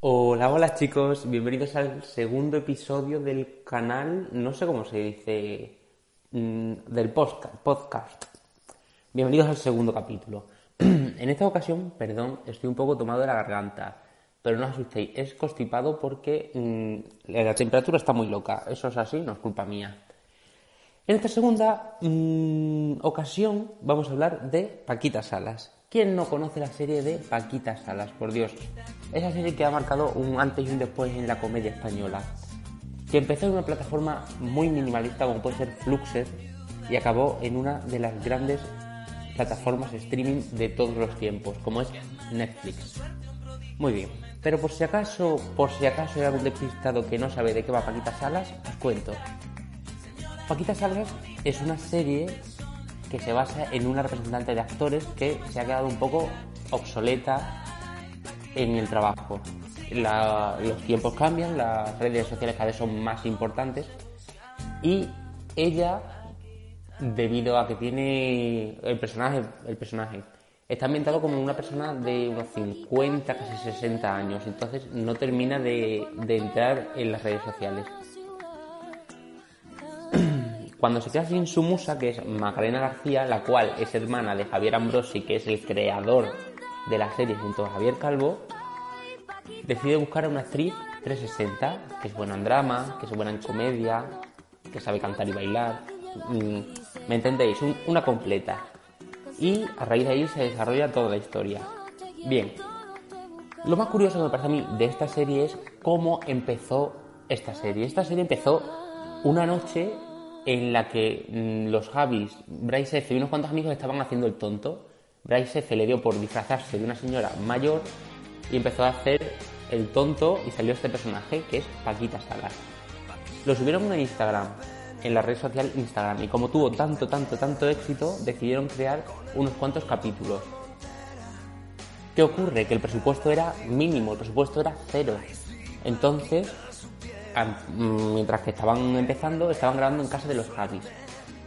Hola, hola chicos, bienvenidos al segundo episodio del canal, no sé cómo se dice, mm, del podcast. Bienvenidos al segundo capítulo. en esta ocasión, perdón, estoy un poco tomado de la garganta, pero no os asustéis, es constipado porque mm, la temperatura está muy loca, eso es así, no es culpa mía. En esta segunda mm, ocasión vamos a hablar de Paquita Salas. ¿Quién no conoce la serie de Paquita Salas? Por Dios, esa serie que ha marcado un antes y un después en la comedia española. Que empezó en una plataforma muy minimalista como puede ser Fluxer y acabó en una de las grandes plataformas streaming de todos los tiempos, como es Netflix. Muy bien, pero por si acaso, por si acaso hay algún despistado que no sabe de qué va Paquita Salas, os cuento. Paquita Salas es una serie que se basa en una representante de actores que se ha quedado un poco obsoleta en el trabajo. los tiempos cambian, las redes sociales cada vez son más importantes y ella, debido a que tiene el personaje, el personaje está ambientado como una persona de unos 50, casi 60 años, entonces no termina de entrar en las redes sociales. Cuando se queda sin su musa, que es Macarena García, la cual es hermana de Javier Ambrosi, que es el creador de la serie junto a Javier Calvo, decide buscar a una actriz 360, que es buena en drama, que es buena en comedia, que sabe cantar y bailar. Mm, ¿Me entendéis? una completa. Y a raíz de ahí se desarrolla toda la historia. Bien, lo más curioso que me parece a mí de esta serie es cómo empezó esta serie. Esta serie empezó una noche en la que mm, los Javis, Bryce F y unos cuantos amigos estaban haciendo el tonto. Bryce F le dio por disfrazarse de una señora mayor y empezó a hacer el tonto y salió este personaje que es Paquita Salas. Lo subieron en Instagram, en la red social Instagram, y como tuvo tanto, tanto, tanto éxito, decidieron crear unos cuantos capítulos. ¿Qué ocurre? Que el presupuesto era mínimo, el presupuesto era cero. Entonces, mientras que estaban empezando, estaban grabando en casa de los Javis.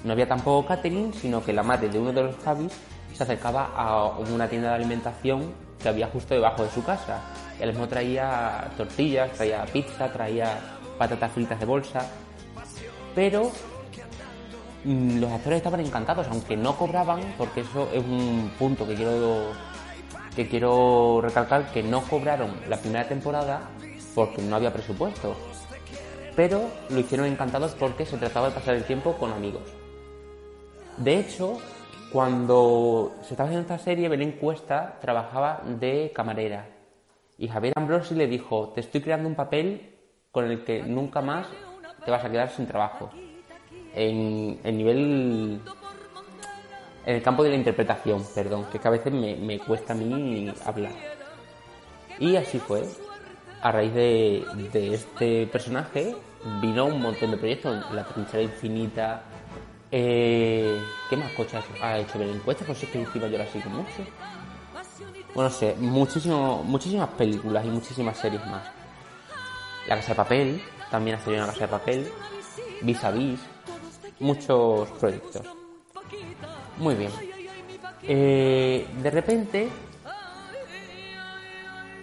No había tampoco catering, sino que la madre de uno de los Javis se acercaba a una tienda de alimentación que había justo debajo de su casa. Y al mismo traía tortillas, traía pizza, traía patatas fritas de bolsa. Pero mm, los actores estaban encantados, aunque no cobraban, porque eso es un punto que quiero que quiero recalcar que no cobraron la primera temporada porque no había presupuesto pero lo hicieron encantados porque se trataba de pasar el tiempo con amigos. De hecho, cuando se estaba haciendo esta serie, Belén Cuesta trabajaba de camarera y Javier Ambrosi le dijo, te estoy creando un papel con el que nunca más te vas a quedar sin trabajo. En el nivel... En el campo de la interpretación, perdón, que, a veces me, me cuesta a mí hablar. Y así fue a raíz de, este personaje vino un montón de proyectos, La Trinchera Infinita, eh, ¿qué más cosas ha hecho Belén Cuesta? Pues es que encima yo la sigo mucho. Bueno, no sé, muchísimo, muchísimas películas y muchísimas series más. La Casa de Papel, también ha salido La Casa de Papel, Vis a Vis, muchos proyectos. Muy bien. Eh, de repente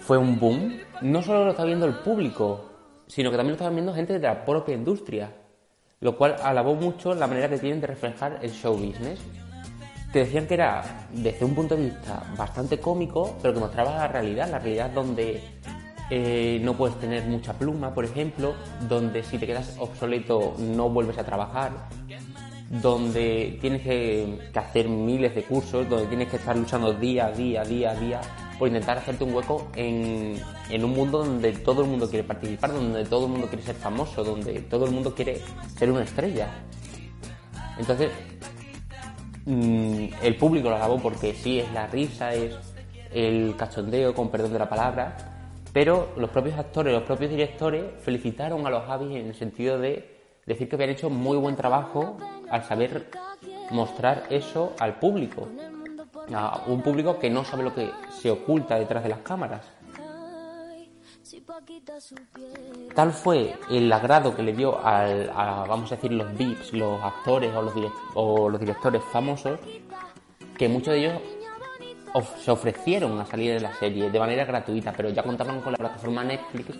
fue un boom no solo lo está viendo el público, sino que también lo está viendo gente de la propia industria, lo cual alabó mucho la manera que tienen de reflejar el show business, que decían que era desde un punto de vista bastante cómico, pero que mostraba la realidad, la realidad donde eh, no puedes tener mucha pluma, por ejemplo, donde si te quedas obsoleto no vuelves a trabajar, donde tienes que, que hacer miles de cursos, donde tienes que estar luchando día a día, día a día por intentar hacerte un hueco en, en, un mundo donde todo el mundo quiere participar, donde todo el mundo quiere ser famoso, donde todo el mundo quiere ser una estrella. Entonces, mm, el público lo alabó porque sí, es la risa, es el cachondeo, con perdón de la palabra, pero los propios actores, los propios directores felicitaron a los Javis en el sentido de decir que habían hecho muy buen trabajo al saber mostrar eso al público un público que no sabe lo que se oculta detrás de las cámaras. Tal fue el agrado que le dio al, a, vamos a decir, los VIPs, los actores o los, directores famosos, que muchos de ellos se ofrecieron a salir en la serie de manera gratuita, pero ya contaban con la plataforma Netflix,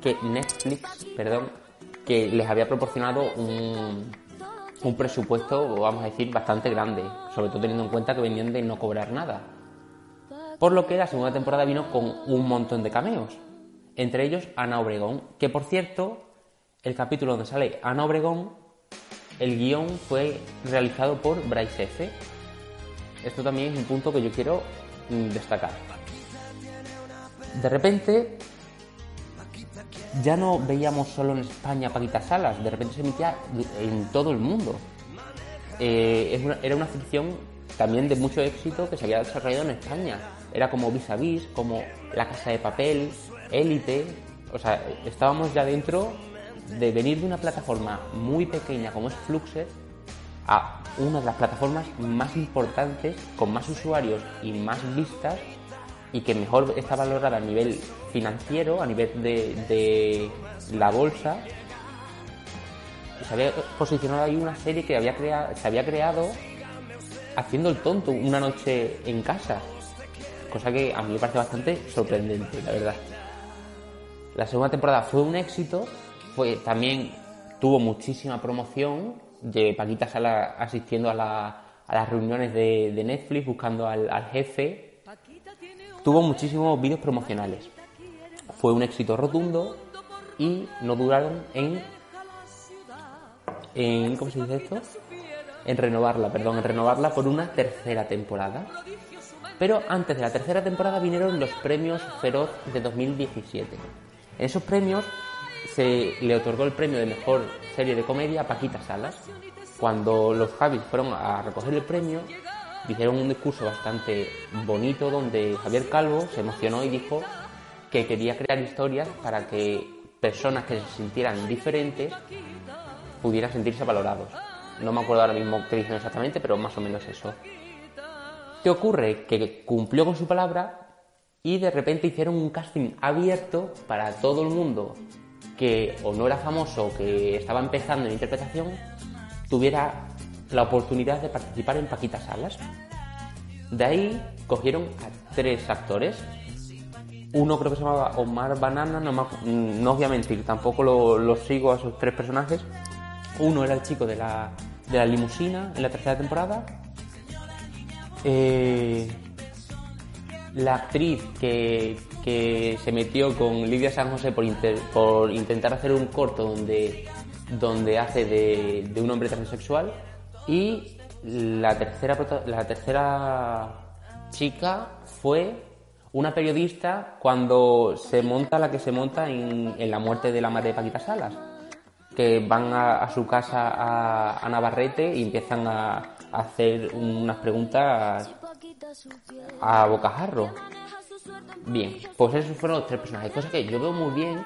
que Netflix, perdón, que les había proporcionado un, un presupuesto, vamos a decir, bastante grande, sobre todo teniendo en cuenta que venían de no cobrar nada. Por lo que la segunda temporada vino con un montón de cameos, entre ellos Ana Obregón, que por cierto, el capítulo donde sale Ana Obregón, el guion fue realizado por Bryce F. Esto también es un punto que yo quiero mm, destacar. De repente, ya no veíamos solo en España Paquita Salas, de repente se emitía en todo el mundo. Eh, era una ficción también de mucho éxito que se había desarrollado en España. Era como Vis a Vis, como La Casa de Papel, Élite. O sea, estábamos ya dentro de venir de una plataforma muy pequeña como es Fluxer a una de las plataformas más importantes, con más usuarios y más vistas y que mejor está valorada a nivel financiero, a nivel de, la bolsa. Se había posicionado ahí una serie que había se había creado haciendo el tonto una noche en casa. Cosa que a mí me parece bastante sorprendente, la verdad. La segunda temporada fue un éxito, fue, también tuvo muchísima promoción, de Paquita Sala asistiendo a, las reuniones de, Netflix, buscando al, jefe. Tuvo muchísimos vídeos promocionales. Fue un éxito rotundo y no duraron en, en ¿cómo se dice esto? En renovarla, perdón, en renovarla por una tercera temporada. Pero antes de la tercera temporada vinieron los premios Feroz de 2017. En esos premios se le otorgó el premio de mejor serie de comedia a Paquita Salas. Cuando los Javis fueron a recoger el premio, dijeron un discurso bastante bonito donde Javier Calvo se emocionó y dijo que quería crear historias para que personas que se sintieran diferentes pudieran sentirse valorados. No me acuerdo ahora mismo qué dijeron exactamente, pero más o menos eso. ¿Qué ocurre? Que cumplió con su palabra y de repente hicieron un casting abierto para todo el mundo que o no era famoso que estaba empezando en interpretación tuviera la oportunidad de participar en Paquita Salas. De ahí cogieron a tres actores. Uno creo que se llamaba Omar Banana, no, no voy a mentir, tampoco lo, sigo a esos tres personajes. Uno era el chico de la, de la limusina en la tercera temporada. Eh, la actriz que, se metió con Lidia San José por, por intentar hacer un corto donde, donde hace de, un hombre transexual y la tercera, la tercera chica fue una periodista cuando se monta la que se monta en, la muerte de la madre de Paquita Salas, que van a, su casa a, a, Navarrete y empiezan a hacer unas preguntas a bocajarro. Bien, pues esos fueron los tres personajes. Cosa que yo veo muy bien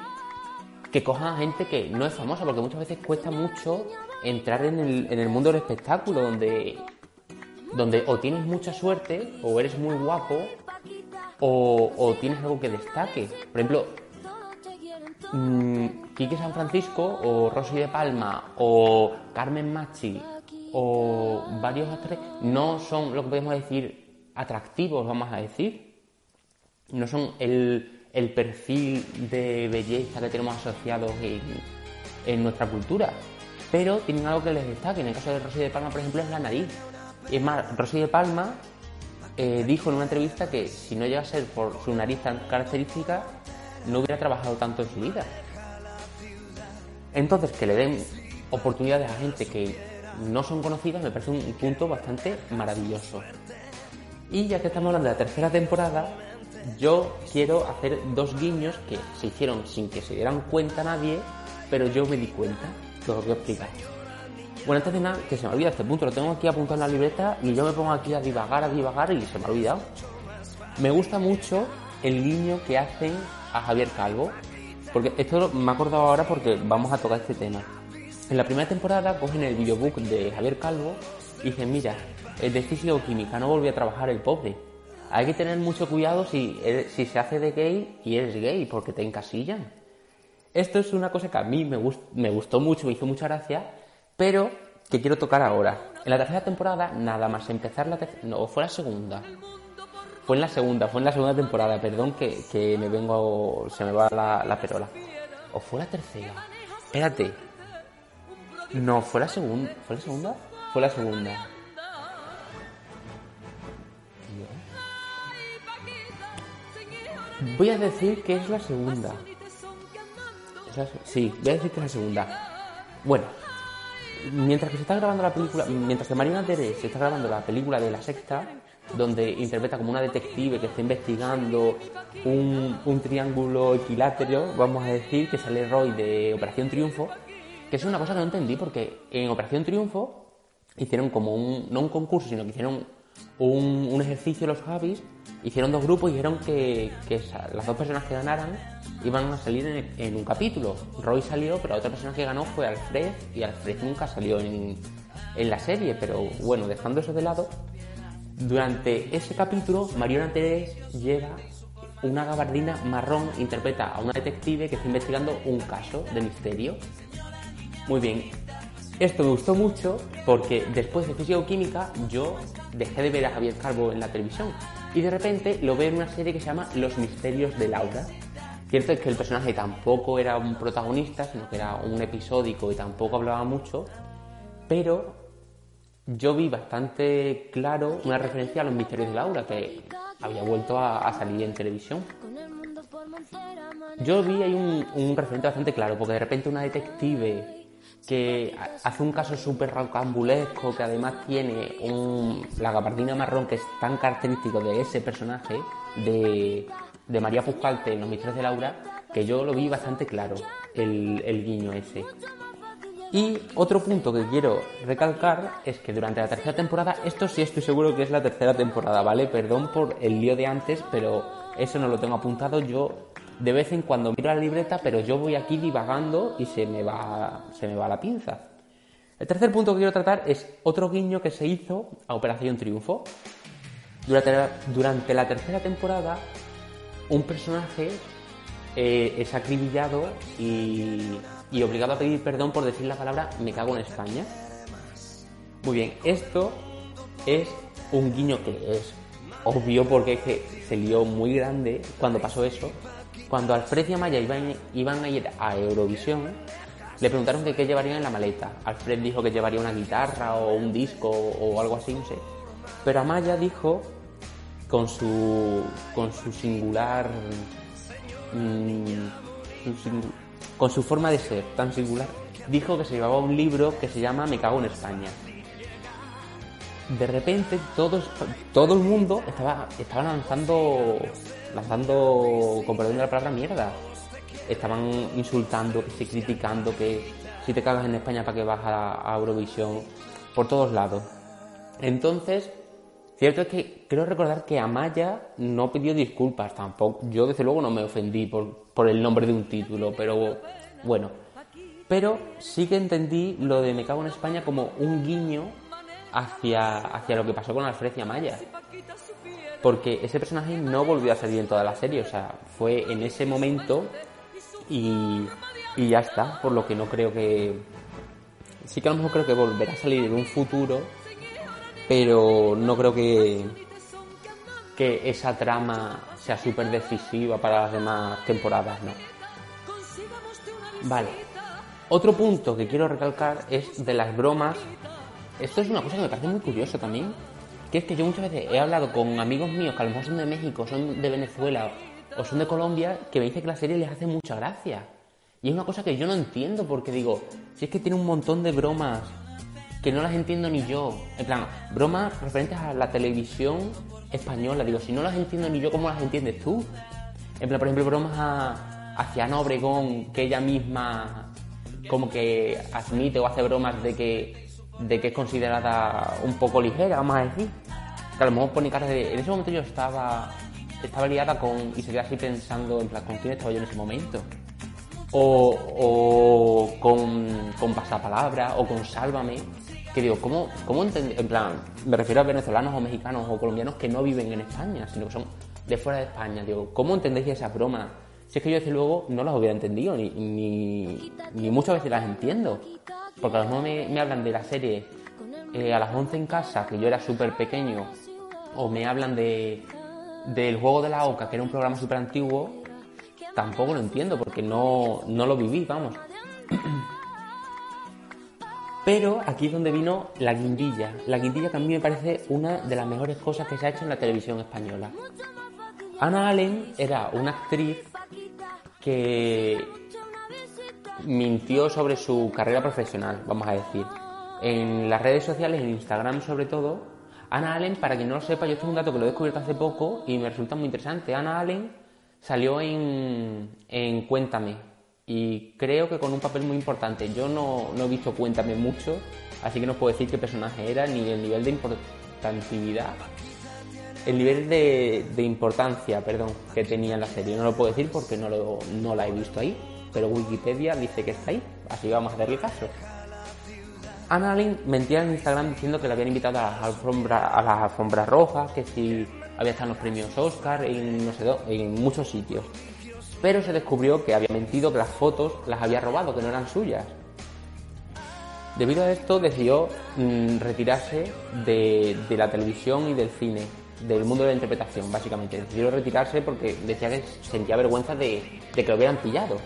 que cojan a gente que no es famosa, porque muchas veces cuesta mucho entrar en el, en el mundo del espectáculo, donde, donde o tienes mucha suerte, o eres muy guapo, o, tienes algo que destaque. Por ejemplo, mmm, Quique San Francisco, o Rosy de Palma, o Carmen Machi, o varios actores, no son lo que podemos decir atractivos, vamos a decir. No son el, el perfil de belleza que tenemos asociados en, en, nuestra cultura, pero tienen algo que les destaque. En el caso de Rosy de Palma, por ejemplo, es la nariz. Es más, Rosy de Palma eh, dijo en una entrevista que si no llega a ser por su nariz tan característica, no hubiera trabajado tanto en su vida. Entonces, que le den oportunidades a gente que no son conocidas me parece un punto bastante maravilloso. Y ya que estamos hablando de la tercera temporada, yo quiero hacer dos guiños que se hicieron sin que se dieran cuenta nadie, pero yo me di cuenta, que os voy a. Bueno, antes de nada, que se me olvida este punto, lo tengo aquí apuntado en la libreta y yo me pongo aquí a divagar, a divagar y se me ha olvidado. Me gusta mucho el guiño que hacen a Javier Calvo, porque esto me he acordado ahora porque vamos a tocar este tema. En la primera temporada cogen el videobook de Javier Calvo y dicen, mira, es de físico-química, no volvió a trabajar el pobre. Hay que tener mucho cuidado si, si se hace de gay y eres gay, porque te encasillan. Esto es una cosa que a mí me, me gustó mucho, me hizo mucha gracia, pero que quiero tocar ahora. En la tercera temporada, nada más empezar la tercera, no, fue la segunda. Fue en la segunda, fue en la segunda temporada, perdón que, me vengo, se me va la perola. ¿O fue la tercera? Espérate. No, fue la segunda. ¿Fue la segunda? Fue la segunda. Voy a decir que es la segunda. Sí, voy a decir que es la segunda. Bueno, mientras que se está grabando la película, mientras que Marina Teres se está grabando la película de la sexta, donde interpreta como una detective que está investigando un, un triángulo equilátero, vamos a decir, que sale Roy de Operación Triunfo, que es una cosa que no entendí porque en Operación Triunfo hicieron como un, no un concurso, sino que hicieron un, un ejercicio los Javis, hicieron dos grupos y dijeron que, que las dos personas que ganaran iban a salir en, un capítulo. Roy salió, pero la otra persona que ganó fue Alfred y Alfred nunca salió en, la serie, pero bueno, dejando eso de lado, durante ese capítulo Mariona Teres lleva una gabardina marrón, interpreta a una detective que está investigando un caso de misterio. Muy bien, esto me gustó mucho porque después de Físico-Química yo dejé de ver a Javier Calvo en la televisión y de repente lo veo en una serie que se llama Los Misterios de Laura. Cierto es que el personaje tampoco era un protagonista, sino que era un episódico y tampoco hablaba mucho, pero yo vi bastante claro una referencia a los misterios de Laura, que había vuelto a, salir en televisión. Yo vi ahí un, un, referente bastante claro, porque de repente una detective que hace un caso súper rocambulesco, que además tiene un, la gabardina marrón que es tan característico de ese personaje, de, de María Puscalte en Los Misterios de Laura, que yo lo vi bastante claro, el, el guiño ese. Y otro punto que quiero recalcar es que durante la tercera temporada, esto sí estoy seguro que es la tercera temporada, ¿vale? Perdón por el lío de antes, pero eso no lo tengo apuntado. Yo de vez en cuando miro la libreta, pero yo voy aquí divagando y se me va, se me va la pinza. El tercer punto que quiero tratar es otro guiño que se hizo a Operación Triunfo. Durante durante la tercera temporada, un personaje eh, es acribillado y, obligado a pedir perdón por decir la palabra me cago en España. Muy bien, esto es un guiño que es obvio porque es que se lió muy grande cuando pasó eso. Cuando Alfred y Amaya iban, iban a ir a Eurovisión, le preguntaron que qué llevarían en la maleta. Alfred dijo que llevaría una guitarra o un disco o algo así, no sé. Pero Amaya dijo, con su, con su singular... Singular con su forma de ser tan singular, dijo que se llevaba un libro que se llama Me cago en España. De repente todos, todo el mundo estaba, estaba lanzando, lanzando, con la palabra, mierda. Estaban insultando, que sí, criticando, que si te cagas en España para que vas a Eurovisión, por todos lados. Entonces, Cierto es que creo recordar que Amaya no pidió disculpas tampoco. Yo desde luego no me ofendí por, por el nombre de un título, pero bueno. Pero sí que entendí lo de Me cago en España como un guiño hacia, hacia lo que pasó con Alfred y Amaya. Porque ese personaje no volvió a salir en toda la serie, o sea, fue en ese momento y, y ya está, por lo que no creo que... Sí que a lo mejor creo que volverá a salir en un futuro pero no creo que, que esa trama sea súper decisiva para las demás temporadas, no. Vale. Otro punto que quiero recalcar es de las bromas. Esto es una cosa que me parece muy curioso también. Que es que yo muchas veces he hablado con amigos míos que a lo mejor son de México, son de Venezuela o son de Colombia, que me dicen que la serie les hace mucha gracia. Y es una cosa que yo no entiendo porque digo, si es que tiene un montón de bromas que no las entiendo ni yo. En plan, bromas referentes a la televisión española. Digo, si no las entiendo ni yo, ¿cómo las entiendes tú? En plan, por ejemplo, bromas a, hacia Ana Obregón, que ella misma como que admite o hace bromas de que, de que es considerada un poco ligera, vamos a decir. Que a lo mejor pone cara de... En ese momento yo estaba, estaba liada con... Y seguía así pensando, en plan, ¿con quién estaba yo en ese momento? O, o con, con Pasapalabra, o con Sálvame que digo, ¿cómo, cómo? En plan, me refiero a venezolanos o mexicanos o colombianos que no viven en España, sino que son de fuera de España. Digo, ¿cómo entendéis esas bromas? Si es que yo desde luego no las hubiera entendido, ni, ni, ni muchas veces las entiendo. Porque a lo mejor me, me hablan de la serie eh, a las 11 en casa, que yo era súper pequeño, o me hablan de, del juego de la OCA, que era un programa súper antiguo, tampoco lo entiendo porque no, no lo viví, vamos. Pero aquí es donde vino la guindilla. La guindilla que a mí me parece una de las mejores cosas que se ha hecho en la televisión española. Ana Allen era una actriz que mintió sobre su carrera profesional, vamos a decir. En las redes sociales, en Instagram sobre todo, Ana Allen, para quien no lo sepa, yo tengo un dato que lo he descubierto hace poco y me resulta muy interesante. Ana Allen salió en, en Cuéntame, y creo que con un papel muy importante. Yo no, no he visto Cuéntame mucho, así que no puedo decir qué personaje era ni el nivel de importantividad. El nivel de, de importancia, perdón, que tenía en la serie. No lo puedo decir porque no, lo, no la he visto ahí, pero Wikipedia dice que está ahí, así vamos a darle caso. Ana Allen mentía en Instagram diciendo que le habían invitado a las alfombras, a las alfombras rojas, que si había estado en los premios Oscar, en, no sé, en muchos sitios pero se descubrió que había mentido, que las fotos las había robado, que no eran suyas. Debido a esto decidió mm, retirarse de, la televisión y del cine, del mundo de la interpretación, básicamente. Decidió retirarse porque decía que sentía vergüenza de, que lo hubieran pillado.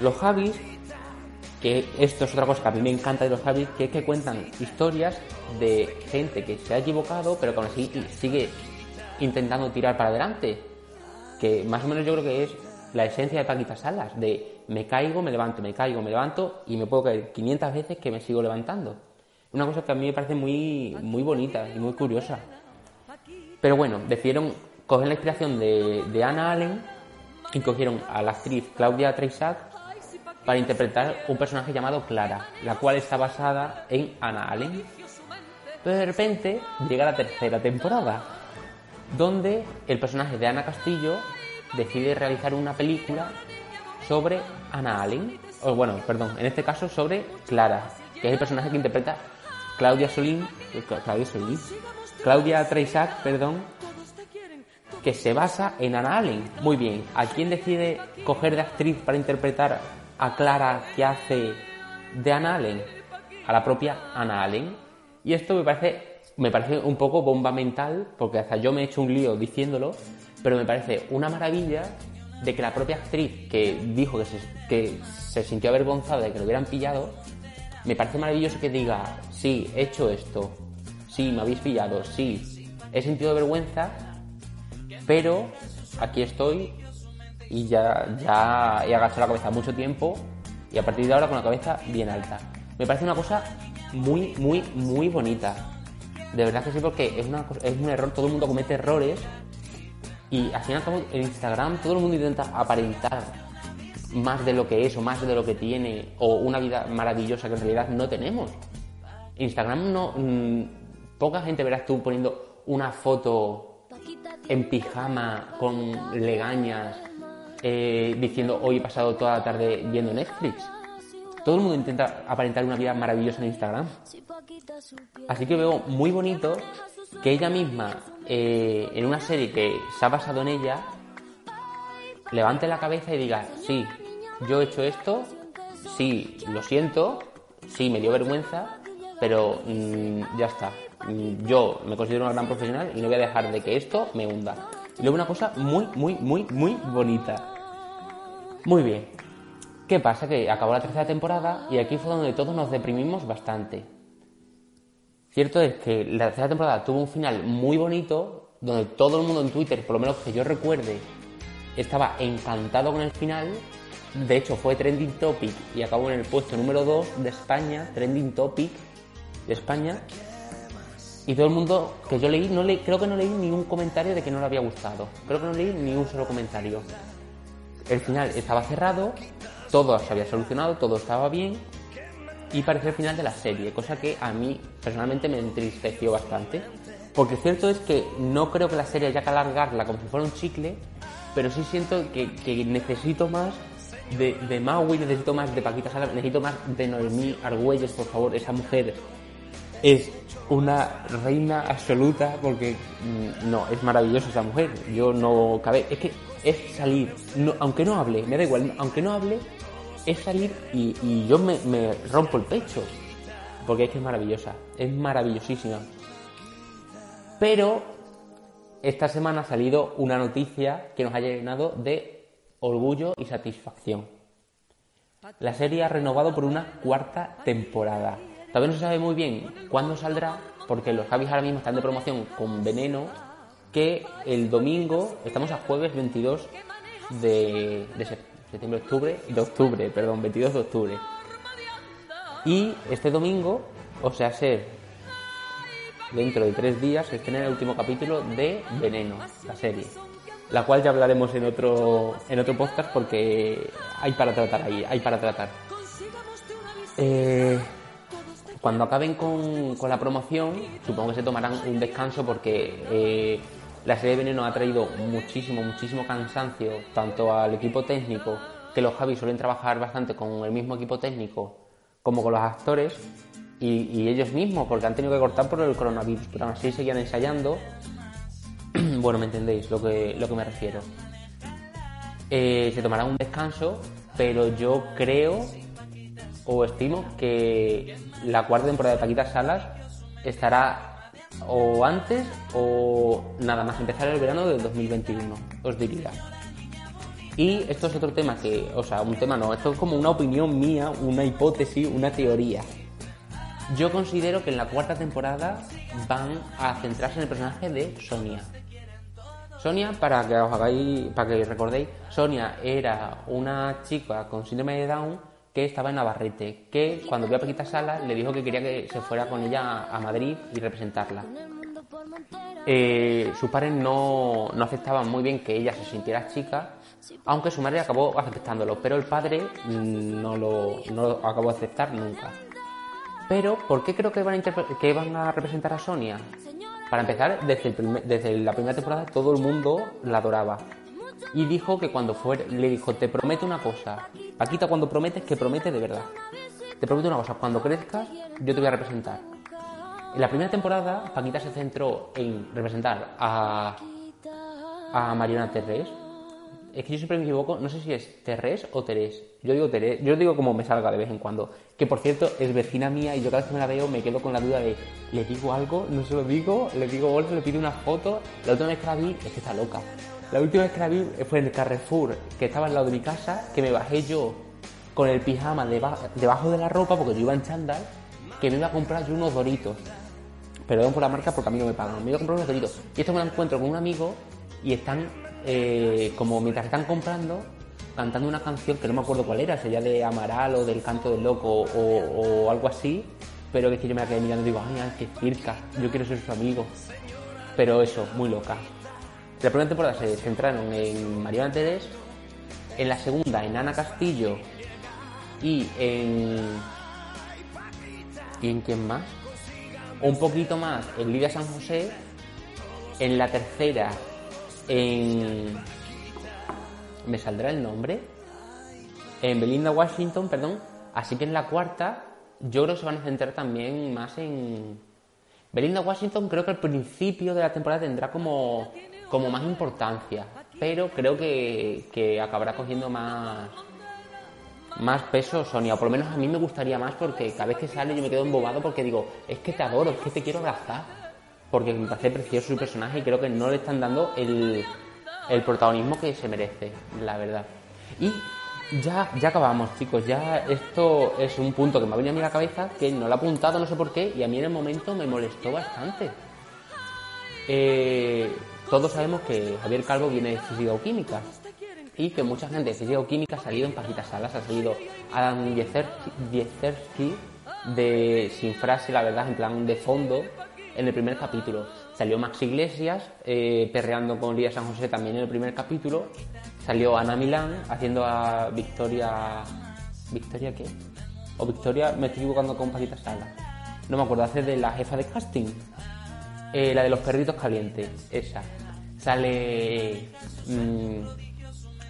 Los Javis, que esto es otra cosa que a mí me encanta de los Javis, que es que cuentan historias de gente que se ha equivocado, pero que aún así sigue intentando tirar para adelante que más o menos yo creo que es la esencia de Paquita Salas, de me caigo, me levanto, me caigo, me levanto y me puedo caer 500 veces que me sigo levantando. Una cosa que a mí me parece muy, muy bonita y muy curiosa. Pero bueno, decidieron coger la inspiración de, de Anna Allen y cogieron a la actriz Claudia Treysac para interpretar un personaje llamado Clara, la cual está basada en Anna Allen. Pero de repente llega la tercera temporada donde el personaje de Ana Castillo decide realizar una película sobre Ana Allen, o bueno, perdón, en este caso sobre Clara, que es el personaje que interpreta Claudia Solín, Claudia Solín, Claudia Treysac, perdón, que se basa en Ana Allen. Muy bien, ¿a quién decide coger de actriz para interpretar a Clara que hace de Ana Allen? A la propia Ana Allen. Y esto me parece me parece un poco bomba mental, porque hasta yo me he hecho un lío diciéndolo, pero me parece una maravilla de que la propia actriz que dijo que se, que se sintió avergonzada de que lo hubieran pillado, me parece maravilloso que diga, sí, he hecho esto, sí, me habéis pillado, sí, he sentido vergüenza, pero aquí estoy y ya, ya he agachado la cabeza mucho tiempo y a partir de ahora con la cabeza bien alta. Me parece una cosa muy, muy, muy bonita. De verdad que sí, porque es, una, es un error, todo el mundo comete errores y al final en Instagram todo el mundo intenta aparentar más de lo que es o más de lo que tiene o una vida maravillosa que en realidad no tenemos. Instagram no... Mm, poca gente verás tú poniendo una foto en pijama con legañas eh, diciendo hoy he pasado toda la tarde viendo Netflix. Todo el mundo intenta aparentar una vida maravillosa en Instagram. Así que veo muy bonito que ella misma, eh, en una serie que se ha basado en ella, levante la cabeza y diga, sí, yo he hecho esto, sí, lo siento, sí, me dio vergüenza, pero mm, ya está. Mm, yo me considero una gran profesional y no voy a dejar de que esto me hunda. Y luego una cosa muy, muy, muy, muy bonita. Muy bien. ¿Qué pasa? Que acabó la tercera temporada y aquí fue donde todos nos deprimimos bastante. Cierto es que la tercera temporada tuvo un final muy bonito, donde todo el mundo en Twitter, por lo menos que yo recuerde, estaba encantado con el final. De hecho, fue trending topic y acabó en el puesto número 2 de España, trending topic de España. Y todo el mundo que yo leí, no le, creo que no leí ni un comentario de que no le había gustado. Creo que no leí ni un solo comentario. El final estaba cerrado, todo se había solucionado, todo estaba bien y parecía el final de la serie, cosa que a mí personalmente me entristeció bastante. Porque cierto es que no creo que la serie haya que alargarla como si fuera un chicle, pero sí siento que, necesito más de, de, Maui, necesito más de Paquita Sala, necesito más de Noemí Argüelles, por favor, esa mujer es una reina absoluta porque mm, no, es maravillosa esa mujer. Yo no cabe, es que es salir, aunque no hable, me da igual, aunque no hable, es salir y, yo me, rompo el pecho. Porque es que es maravillosa, es maravillosísima. Pero esta semana ha salido una noticia que nos ha llenado de orgullo y satisfacción. La serie ha renovado por una cuarta temporada. Todavía no se sabe muy bien cuándo saldrá, porque los Javis ahora mismo están de promoción con Veneno, que el domingo, estamos a jueves 22 de, de septiembre, octubre, de octubre, perdón, 22 de octubre. Y este domingo, o sea, ser dentro de tres días, se estrena el último capítulo de Veneno, la serie. La cual ya hablaremos en otro, en otro podcast porque hay para tratar ahí, hay para tratar. Eh, cuando acaben con, con, la promoción, supongo que se tomarán un descanso porque eh, la serie de Veneno ha traído muchísimo, muchísimo cansancio, tanto al equipo técnico, que los Javis suelen trabajar bastante con el mismo equipo técnico, como con los actores y, ellos mismos, porque han tenido que cortar por el coronavirus, pero aún así seguían ensayando. bueno, me entendéis lo que, lo que me refiero. Eh, se tomará un descanso, pero yo creo o estimo que la cuarta temporada de Paquita Salas estará o antes o nada más empezar el verano del 2021, os diría. Y esto es otro tema que, o sea, un tema no, esto es como una opinión mía, una hipótesis, una teoría. Yo considero que en la cuarta temporada van a centrarse en el personaje de Sonia. Sonia, para que os hagáis, para que recordéis, Sonia era una chica con síndrome de Down que estaba en Navarrete, que cuando vio a Paquita Sala le dijo que quería que se fuera con ella a Madrid y representarla. Eh, sus padres no, no aceptaban muy bien que ella se sintiera chica aunque su madre acabó aceptándolo, pero el padre no lo, acabó de aceptar nunca. Pero, ¿por qué creo que van a, que van a representar a Sonia? Para empezar, desde, desde la primera temporada todo el mundo la adoraba. Y dijo que cuando fuera, le dijo, te prometo una cosa. Paquita, cuando prometes, que promete de verdad. Te prometo una cosa, cuando crezcas, yo te voy a representar. En la primera temporada, Paquita se centró en representar a, a Mariana Terres, es que yo siempre me equivoco, no sé si es Terés o Terés. Yo digo Terés, yo digo como me salga de vez en cuando. Que por cierto, es vecina mía y yo cada vez que me la veo me quedo con la duda de, ¿le digo algo? ¿No se lo digo? ¿Le digo golpe? ¿Le pido una foto? La última vez que la vi, es que está loca. La última vez que la vi fue en el Carrefour, que estaba al lado de mi casa, que me bajé yo con el pijama debajo de la ropa, porque yo iba en chándal, que me iba a comprar yo unos doritos. Perdón por la marca porque a mí no me pagan. Me iba a comprar unos doritos. Y esto me lo encuentro con un amigo y están eh, como mientras están comprando, cantando una canción que no me acuerdo cuál era, sería de Amaral o del Canto del Loco o, algo así, pero que yo me quedé mirando y digo, ay, qué circa, yo quiero ser su amigo. Pero eso, muy loca. La primera temporada se centraron en Mariana Teres, en la segunda en Ana Castillo y en... ¿Y en quién más? Un poquito más en Lidia San José. En la tercera en... ¿Me saldrá el nombre? En Belinda Washington, perdón. Así que en la cuarta yo creo que se van a centrar también más en... Belinda Washington creo que al principio de la temporada tendrá como, como más importancia, pero creo que, que acabará cogiendo más, más peso Sonia, o por lo menos a mí me gustaría más porque cada vez que sale yo me quedo embobado porque digo, es que te adoro, es que te quiero abrazar porque me parece precioso su personaje y creo que no le están dando el, el protagonismo que se merece, la verdad. Y ya, ya acabamos, chicos. Ya esto es un punto que me ha venido a mí a la cabeza que no lo he apuntado, no sé por qué, y a mí en el momento me molestó bastante. Eh, todos sabemos que Javier Calvo viene de física-química y que mucha gente de física-química ha salido en Paquitas Salas, ha salido Adam Yezersky de sin frase, la verdad, en plan de fondo, en el primer capítulo. Salió Max Iglesias eh, perreando con Lía San José también en el primer capítulo. Salió Ana Milán haciendo a Victoria. ¿Victoria qué? O Victoria, me estoy equivocando con Paquita Sala. No me acuerdo, hace de la jefa de casting. Eh, la de los perritos calientes, esa. Sale. Mmm,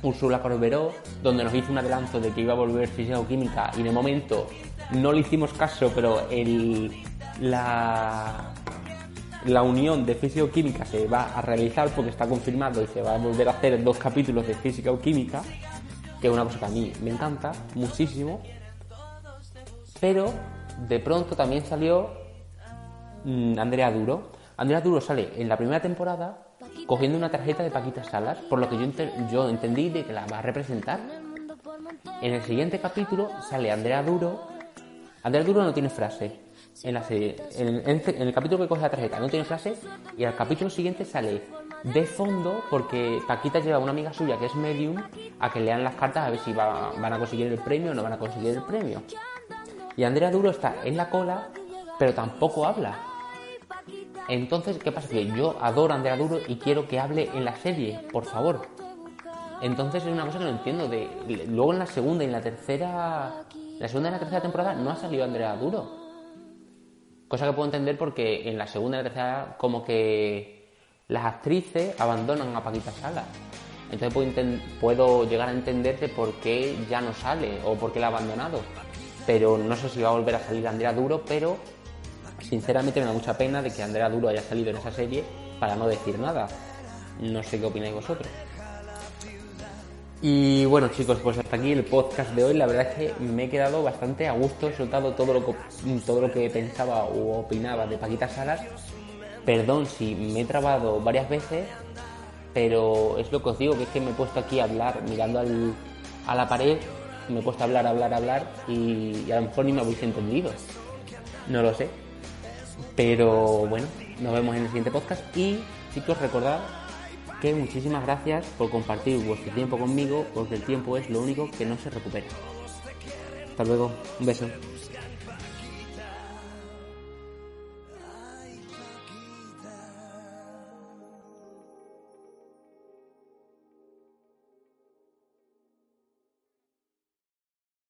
Corberó, donde nos hizo un adelanto de que iba a volver física o química y de momento no le hicimos caso, pero el, la, la unión de física o química se va a realizar porque está confirmado y se va a volver a hacer dos capítulos de física o química, que es una cosa que a mí me encanta muchísimo. Pero de pronto también salió mm, Andrea Duro. Andrea Duro sale en la primera temporada, cogiendo una tarjeta de Paquita Salas, por lo que yo, yo entendí de que la va a representar. En el siguiente capítulo sale Andrea Duro. Andrea Duro no tiene frase en la. En, el capítulo que coge la tarjeta no tiene frase y al capítulo siguiente sale de fondo porque Paquita lleva a una amiga suya que es medium a que lean las cartas a ver si van a conseguir el premio o no van a conseguir el premio. Y Andrea Duro está en la cola, pero tampoco habla. Entonces, ¿qué pasa? Que yo adoro a Andrea Duro y quiero que hable en la serie, por favor. Entonces es una cosa que no entiendo. De, luego en la segunda y en la tercera. la segunda y la tercera temporada no ha salido Andrea Duro. Cosa que puedo entender porque en la segunda y la tercera, como que las actrices abandonan a Paquita Sala. Entonces puedo, puedo llegar a entenderte por qué ya no sale o por qué la ha abandonado. Pero no sé si va a volver a salir Andrea Duro, pero sinceramente me da mucha pena de que Andrea Duro haya salido en esa serie para no decir nada. No sé qué opináis vosotros. Y bueno chicos, pues hasta aquí el podcast de hoy. La verdad es que me he quedado bastante a gusto, he soltado todo lo que, todo lo que pensaba o opinaba de Paquita Salas. Perdón si me he trabado varias veces, pero es lo que os digo, que es que me he puesto aquí a hablar mirando al, a la pared, me he puesto a hablar, hablar, hablar y, y a lo mejor ni me habéis entendido. No lo sé. Pero bueno, nos vemos en el siguiente podcast y chicos recordad que muchísimas gracias por compartir vuestro tiempo conmigo, porque el tiempo es lo único que no se recupera. Hasta luego, un beso.